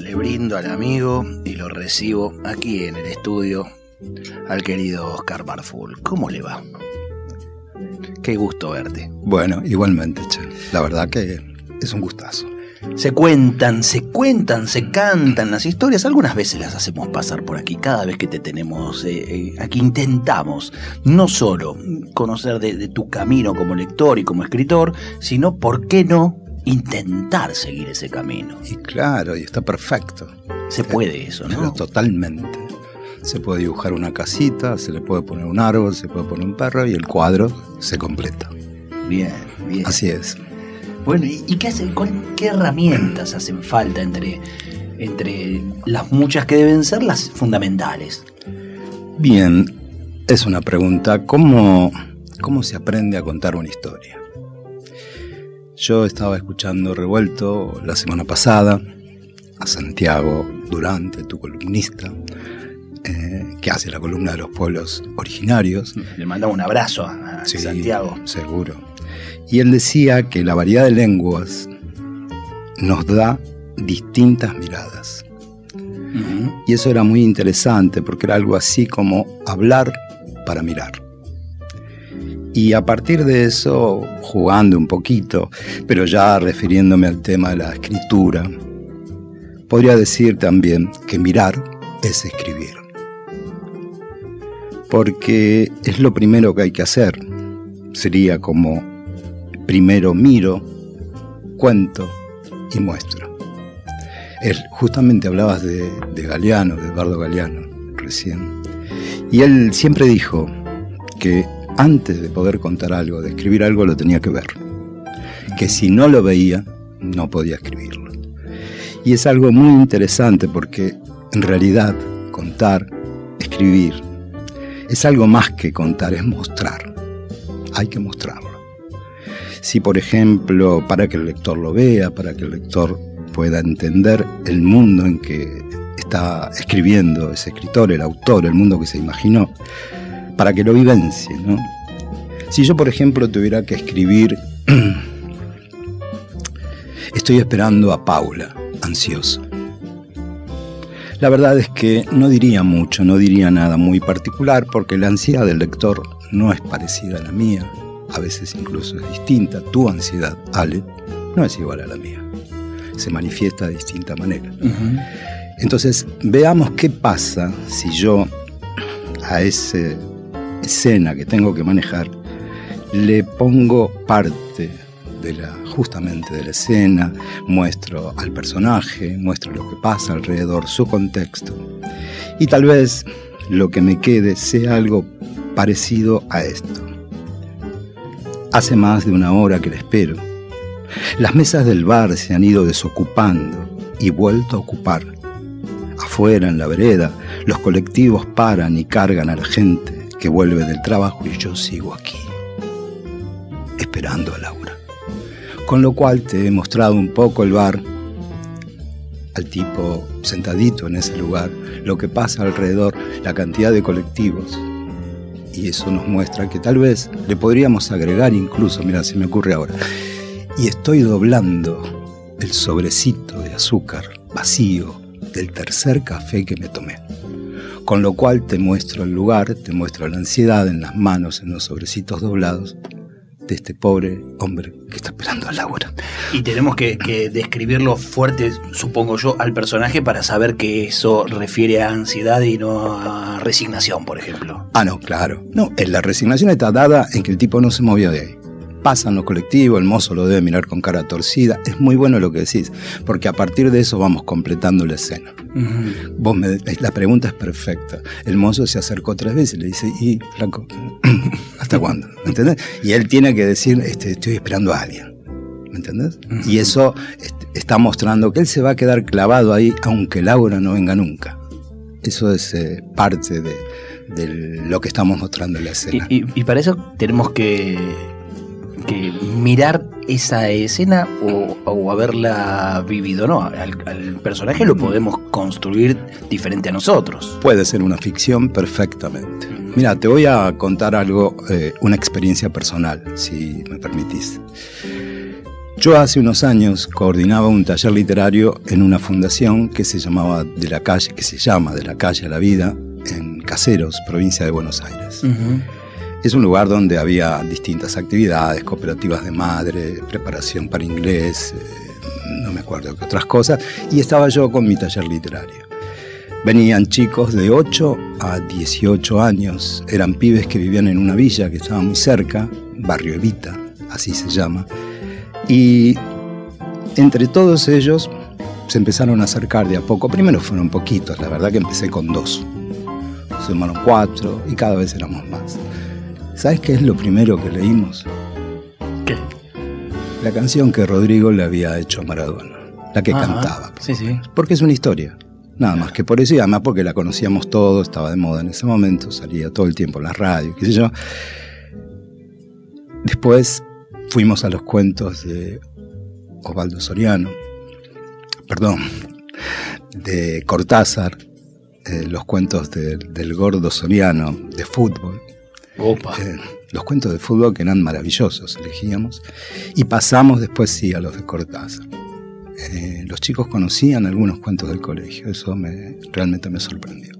Le brindo al amigo y lo recibo aquí en el estudio al querido Oscar Barful. ¿Cómo le va? Qué gusto verte. Bueno, igualmente, che. La verdad que es un gustazo. Se cuentan, se cuentan, se cantan las historias. Algunas veces las hacemos pasar por aquí. Cada vez que te tenemos eh, eh, aquí intentamos no solo conocer de tu camino como lector y como escritor, sino, ¿por qué no?, intentar seguir ese camino. Y claro, y está perfecto. Se puede eso, ¿no? Pero totalmente. Se puede dibujar una casita, se le puede poner un árbol, se puede poner un perro y el cuadro se completa. Bien, bien. Así es. Bueno, ¿y qué, hace, qué herramientas hacen falta entre, entre las muchas que deben ser las fundamentales? Bien, es una pregunta. ¿Cómo, cómo se aprende a contar una historia? Yo estaba escuchando Revuelto la semana pasada a Santiago Durante, tu columnista, eh, que hace la columna de los pueblos originarios. Le mandaba un abrazo a Santiago. Seguro. Y él decía que la variedad de lenguas nos da distintas miradas. Y eso era muy interesante porque era algo así como hablar para mirar. Y a partir de eso, jugando un poquito, pero ya refiriéndome al tema de la escritura, podría decir también que mirar es escribir. Porque es lo primero que hay que hacer. Sería como primero miro, cuento y muestro. Justamente hablabas de, de Galeano, de Eduardo Galeano, recién. Y él siempre dijo que antes de poder contar algo, de escribir algo, lo tenía que ver. Que si no lo veía, no podía escribirlo. Y es algo muy interesante porque en realidad contar, escribir, es algo más que contar, es mostrar. Hay que mostrarlo. Si por ejemplo, para que el lector lo vea, para que el lector pueda entender el mundo en que está escribiendo ese escritor, el autor, el mundo que se imaginó, para que lo vivencie. ¿no? Si yo, por ejemplo, tuviera que escribir, estoy esperando a Paula, ansioso. La verdad es que no diría mucho, no diría nada muy particular, porque la ansiedad del lector no es parecida a la mía, a veces incluso es distinta. Tu ansiedad, Ale, no es igual a la mía, se manifiesta de distinta manera. Entonces, veamos qué pasa si yo a ese escena que tengo que manejar, le pongo parte de la, justamente de la escena, muestro al personaje, muestro lo que pasa alrededor, su contexto. Y tal vez lo que me quede sea algo parecido a esto. Hace más de una hora que le espero. Las mesas del bar se han ido desocupando y vuelto a ocupar. Afuera, en la vereda, los colectivos paran y cargan a la gente vuelve del trabajo y yo sigo aquí, esperando a Laura. Con lo cual te he mostrado un poco el bar, al tipo sentadito en ese lugar, lo que pasa alrededor, la cantidad de colectivos. Y eso nos muestra que tal vez le podríamos agregar incluso, mira, se me ocurre ahora, y estoy doblando el sobrecito de azúcar vacío del tercer café que me tomé con lo cual te muestro el lugar, te muestro la ansiedad en las manos, en los sobrecitos doblados de este pobre hombre que está esperando a Laura. Y tenemos que, describirlo fuerte, supongo yo, al personaje para saber que eso refiere a ansiedad y no a resignación, por ejemplo. Ah, no, claro. No, la resignación está dada en que el tipo no se movió de ahí. Pasan los colectivos, el mozo lo debe mirar con cara torcida. Es muy bueno lo que decís, porque a partir de eso vamos completando la escena. Vos me, la pregunta es perfecta. El mozo se acercó tres veces y le dice, y flaco, ¿hasta cuándo? ¿Me entendés? Y él tiene que decir, este, estoy esperando a alguien. ¿Me entendés? Y eso está mostrando que él se va a quedar clavado ahí aunque Laura no venga nunca. Eso es eh, parte de, lo que estamos mostrando en la escena. y para eso tenemos que que mirar esa escena o, haberla vivido, ¿no? Al, personaje lo podemos construir diferente a nosotros. Puede ser una ficción perfectamente. Mira, te voy a contar algo, eh, una experiencia personal, si me permitís. Yo hace unos años coordinaba un taller literario en una fundación que se llamaba de la calle, que se llama de la calle a la vida, en Caseros, provincia de Buenos Aires. Es un lugar donde había distintas actividades, cooperativas de madre, preparación para inglés, eh, no me acuerdo qué otras cosas, y estaba yo con mi taller literario. Venían chicos de 8 a 18 años, eran pibes que vivían en una villa que estaba muy cerca, Barrio Evita, así se llama, y entre todos ellos se empezaron a acercar de a poco. Primero fueron poquitos, la verdad que empecé con dos. Sumaron cuatro y cada vez éramos más. ¿Sabes qué es lo primero que leímos? ¿Qué? La canción que Rodrigo le había hecho a Maradona, la que cantaba. Sí, sí. Porque es una historia. Nada más que por eso y además porque la conocíamos todos, estaba de moda en ese momento, salía todo el tiempo en la radio, qué sé yo. Después fuimos a los cuentos de Osvaldo Soriano, perdón, de Cortázar, eh, los cuentos del gordo Soriano, de fútbol. Eh, los cuentos de fútbol que eran maravillosos, elegíamos. Y pasamos después sí a los de Cortázar. Eh, los chicos conocían algunos cuentos del colegio, eso me, realmente me sorprendió.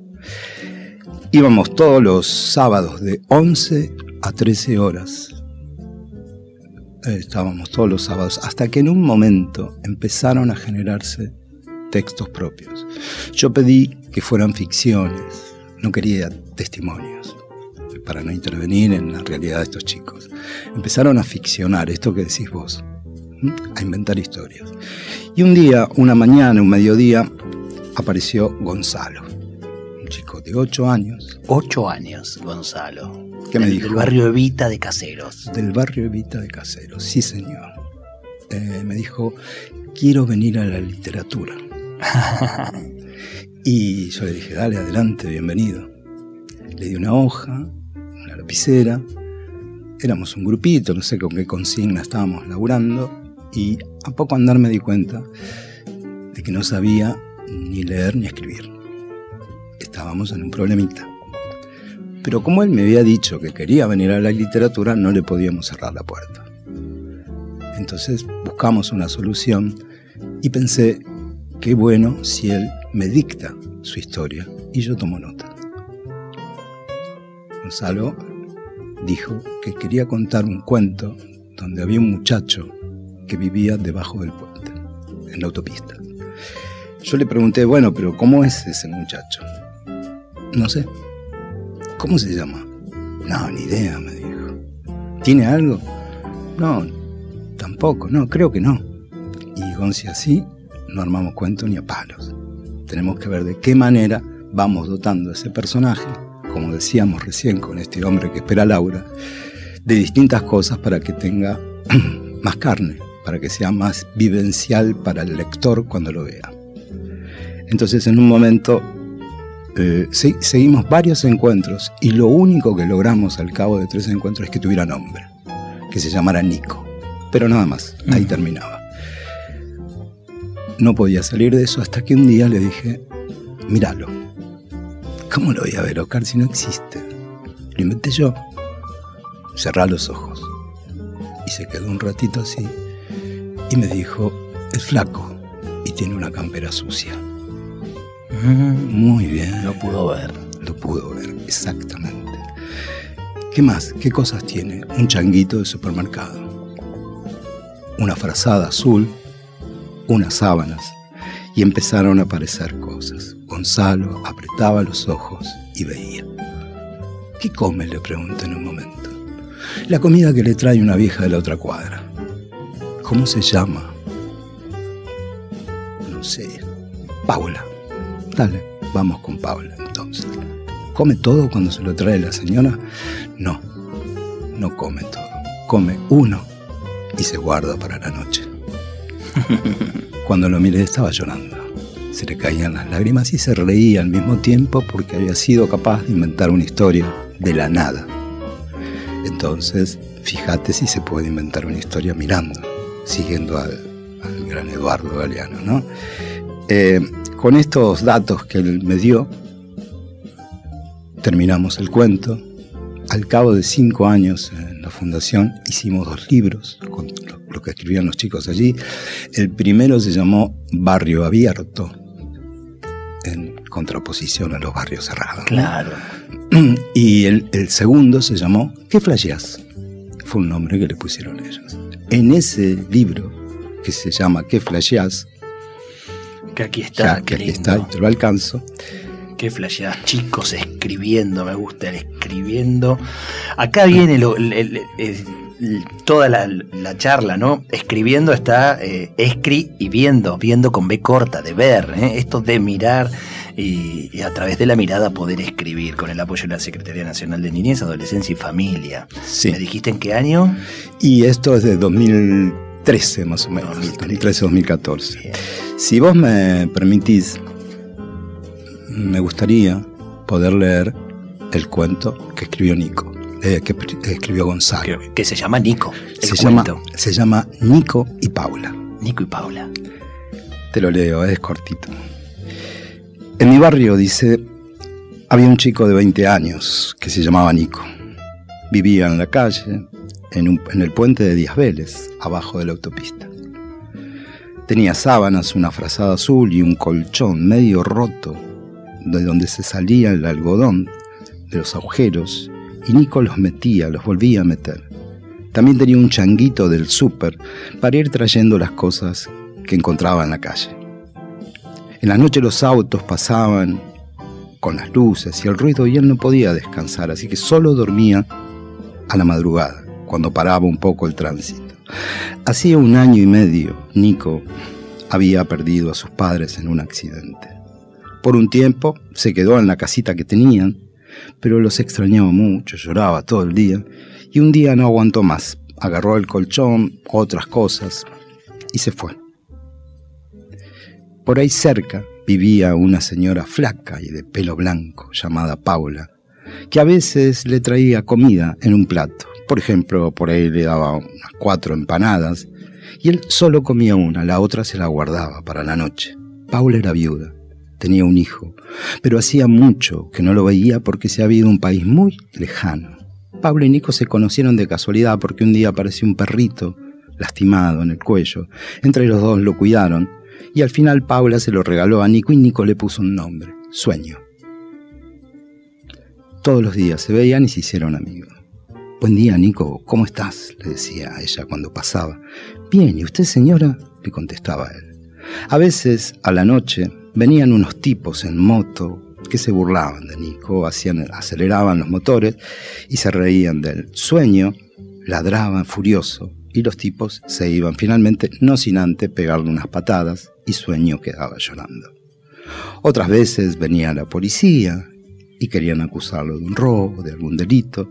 Íbamos todos los sábados de 11 a 13 horas. Eh, estábamos todos los sábados, hasta que en un momento empezaron a generarse textos propios. Yo pedí que fueran ficciones, no quería testimonios para no intervenir en la realidad de estos chicos. Empezaron a ficcionar esto que decís vos, a inventar historias. Y un día, una mañana, un mediodía, apareció Gonzalo, un chico de 8 años. 8 años, Gonzalo. ¿Qué me dijo? Del barrio Evita de Caseros. Del barrio Evita de Caseros, sí señor. Eh, me dijo, quiero venir a la literatura. y yo le dije, dale, adelante, bienvenido. Le di una hoja, lapicera. Éramos un grupito, no sé con qué consigna estábamos laburando, y a poco andar me di cuenta de que no sabía ni leer ni escribir. Estábamos en un problemita. Pero como él me había dicho que quería venir a la literatura, no le podíamos cerrar la puerta. Entonces buscamos una solución y pensé, qué bueno si él me dicta su historia y yo tomo nota. Gonzalo dijo que quería contar un cuento donde había un muchacho que vivía debajo del puente, en la autopista. Yo le pregunté, bueno, pero ¿cómo es ese muchacho? No sé. ¿Cómo se llama? No, ni idea, me dijo. ¿Tiene algo? No, tampoco, no, creo que no. Y Gonzi así, no armamos cuento ni a palos. Tenemos que ver de qué manera vamos dotando a ese personaje como decíamos recién con este hombre que espera a Laura, de distintas cosas para que tenga más carne, para que sea más vivencial para el lector cuando lo vea. Entonces en un momento eh, seguimos varios encuentros y lo único que logramos al cabo de tres encuentros es que tuviera nombre, que se llamara Nico. Pero nada más, ahí mm. terminaba. No podía salir de eso hasta que un día le dije, míralo, ¿Cómo lo voy a ver, Oscar, si no existe? Lo inventé yo. Cerrá los ojos. Y se quedó un ratito así. Y me dijo, es flaco y tiene una campera sucia. Mm. Muy bien. Lo pudo ver. Lo pudo ver, exactamente. ¿Qué más? ¿Qué cosas tiene? Un changuito de supermercado. Una frazada azul. Unas sábanas. Y empezaron a aparecer cosas. Gonzalo apretaba los ojos y veía. ¿Qué come? le pregunté en un momento. La comida que le trae una vieja de la otra cuadra. ¿Cómo se llama? No sé. Paula. Dale, vamos con Paula entonces. ¿Come todo cuando se lo trae la señora? No, no come todo. Come uno y se guarda para la noche. Cuando lo miré estaba llorando. Se le caían las lágrimas y se reía al mismo tiempo porque había sido capaz de inventar una historia de la nada. Entonces, fíjate si se puede inventar una historia mirando, siguiendo al, gran Eduardo Galeano, ¿no? Eh, con estos datos que él me dio, terminamos el cuento. Al cabo de cinco años en la fundación hicimos dos libros con lo que escribían los chicos allí. El primero se llamó Barrio Abierto, contraposición a los barrios cerrados. Claro. Y el, segundo se llamó ¿Qué flasheás? Fue un nombre que le pusieron ellos. En ese libro, que se llama ¿Qué flasheás? Que aquí está, que aquí está, y te lo alcanzo. Qué flasheás, chicos, escribiendo, me gusta el escribiendo. Acá viene lo, toda la, charla, ¿no? Escribiendo está eh, escri y viendo, viendo con B corta, de ver, ¿eh? esto de mirar y, a través de la mirada poder escribir con el apoyo de la Secretaría Nacional de Niñez, Adolescencia y Familia. Sí. ¿Me dijiste en qué año? Y esto es de 2013 más o menos, 2013-2014. Si vos me permitís, me gustaría poder leer el cuento que escribió Nico. Eh, que escribió Gonzalo. Que, se llama Nico. se, llama, se llama Nico y Paula. Nico y Paula. Te lo leo, es cortito. En mi barrio, dice, había un chico de 20 años que se llamaba Nico. Vivía en la calle, en, el puente de Díaz Vélez, abajo de la autopista. Tenía sábanas, una frazada azul y un colchón medio roto, de donde se salía el algodón de los agujeros y Nico los metía, los volvía a meter. También tenía un changuito del súper para ir trayendo las cosas que encontraba en la calle. En la noche los autos pasaban con las luces y el ruido y él no podía descansar, así que solo dormía a la madrugada, cuando paraba un poco el tránsito. Hacía un año y medio, Nico había perdido a sus padres en un accidente. Por un tiempo se quedó en la casita que tenían, pero los extrañaba mucho, lloraba todo el día, y un día no aguantó más, agarró el colchón, otras cosas, y se fue. Por ahí cerca vivía una señora flaca y de pelo blanco llamada Paula, que a veces le traía comida en un plato. Por ejemplo, por ahí le daba unas cuatro empanadas y él solo comía una, la otra se la guardaba para la noche. Paula era viuda tenía un hijo, pero hacía mucho que no lo veía porque se había ido a un país muy lejano. Pablo y Nico se conocieron de casualidad porque un día apareció un perrito lastimado en el cuello. Entre los dos lo cuidaron y al final Paula se lo regaló a Nico y Nico le puso un nombre, Sueño. Todos los días se veían y se hicieron amigos. Buen día, Nico, ¿cómo estás? le decía a ella cuando pasaba. Bien, ¿y usted, señora? le contestaba él. A veces, a la noche, venían unos tipos en moto que se burlaban de Nico, hacían, aceleraban los motores y se reían del sueño, ladraban furioso y los tipos se iban finalmente, no sin antes pegarle unas patadas y sueño quedaba llorando. Otras veces venía la policía y querían acusarlo de un robo, de algún delito.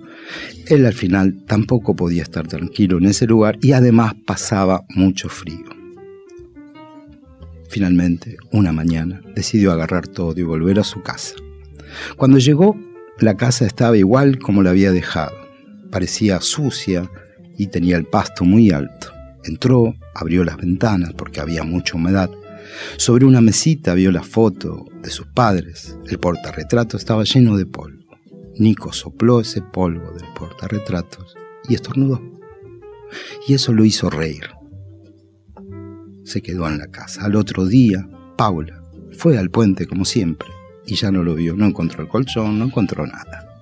Él al final tampoco podía estar tranquilo en ese lugar y además pasaba mucho frío. Finalmente, una mañana, decidió agarrar todo y volver a su casa. Cuando llegó, la casa estaba igual como la había dejado. Parecía sucia y tenía el pasto muy alto. Entró, abrió las ventanas porque había mucha humedad. Sobre una mesita vio la foto de sus padres. El portarretrato estaba lleno de polvo. Nico sopló ese polvo del portarretratos y estornudó. Y eso lo hizo reír se quedó en la casa. Al otro día, Paula fue al puente como siempre y ya no lo vio, no encontró el colchón, no encontró nada.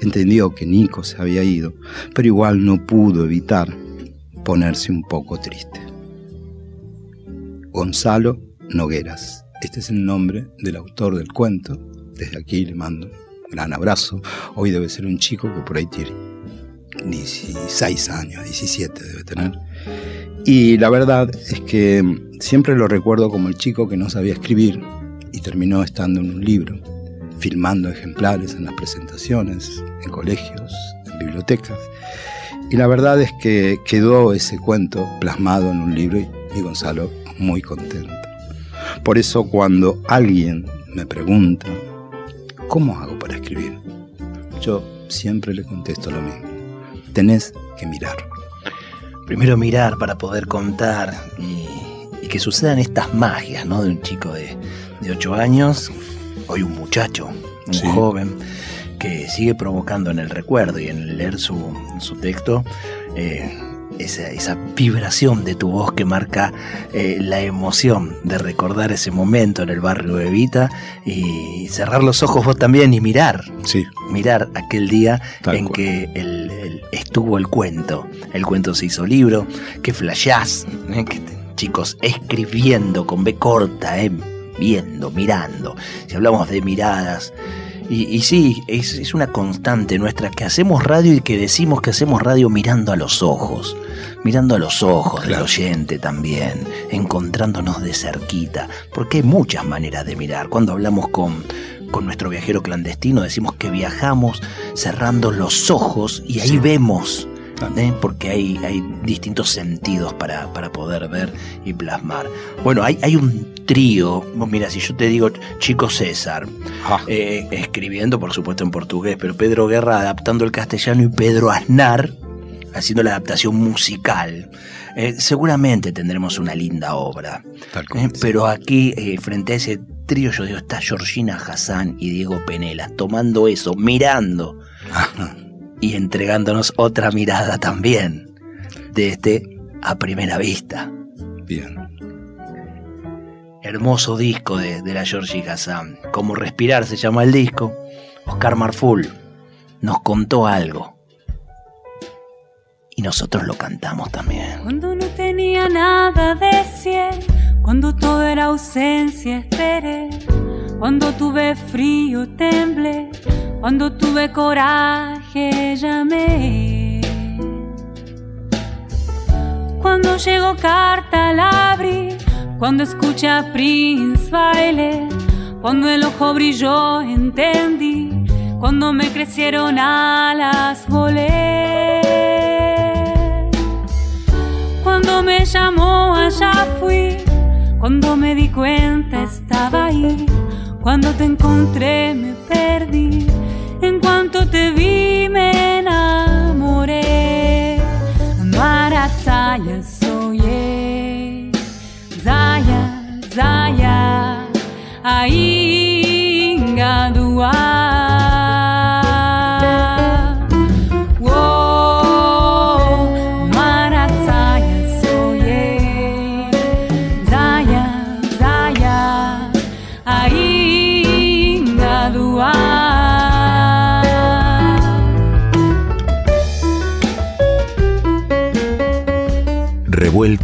Entendió que Nico se había ido, pero igual no pudo evitar ponerse un poco triste. Gonzalo Nogueras, este es el nombre del autor del cuento. Desde aquí le mando un gran abrazo. Hoy debe ser un chico que por ahí tiene 16 años, 17 debe tener. Y la verdad es que siempre lo recuerdo como el chico que no sabía escribir y terminó estando en un libro, filmando ejemplares en las presentaciones, en colegios, en bibliotecas. Y la verdad es que quedó ese cuento plasmado en un libro y, Gonzalo muy contento. Por eso cuando alguien me pregunta, ¿cómo hago para escribir? Yo siempre le contesto lo mismo. Tenés que mirar. Primero mirar para poder contar y, que sucedan estas magias, ¿no? De un chico de, de 8 años, hoy un muchacho, un joven, que sigue provocando en el recuerdo y en leer su, su texto eh, esa, vibración de tu voz que marca eh, la emoción de recordar ese momento en el barrio de Evita y cerrar los ojos vos también y mirar. Sí. Mirar aquel día en que estuvo el cuento. El cuento se hizo libro, que flashás, ¿eh? que chicos escribiendo con B corta, viendo, mirando. Si hablamos de miradas, y, sí, es, una constante nuestra que hacemos radio y que decimos que hacemos radio mirando a los ojos, mirando a los ojos del oyente también, encontrándonos de cerquita, porque hay muchas maneras de mirar. Cuando hablamos con, con nuestro viajero clandestino decimos que viajamos cerrando los ojos y ahí vemos ¿eh? porque hay, hay distintos sentidos para, para, poder ver y plasmar. Bueno, hay, hay un trío, mira, si yo te digo Chico César, ah. eh, escribiendo por supuesto en portugués, pero Pedro Guerra adaptando el castellano y Pedro Aznar haciendo la adaptación musical. Eh, seguramente tendremos una linda obra. pero aquí, frente a ese trío, yo digo, está Georgina Hassan y Diego Penela, tomando eso, mirando y entregándonos otra mirada también de este a primera vista. Bien. Hermoso disco de, la Georgie Hassan. Como respirar se llama el disco. Oscar Marful nos contó algo. Y nosotros lo cantamos también. Cuando no tenía nada de decir, cuando todo era ausencia, esperé. Cuando tuve frío, temblé cuando tuve coraje llamé. Cuando llegó carta la abrí. Cuando escucha Prince baile. Cuando el ojo brilló entendí. Cuando me crecieron alas volé. Cuando me llamó allá fui. Cuando me di cuenta estaba ahí. Cuando te encontré me perdí. En cuanto te vi me enamoré. Marataya soy, Zaya, Zaya, Ainga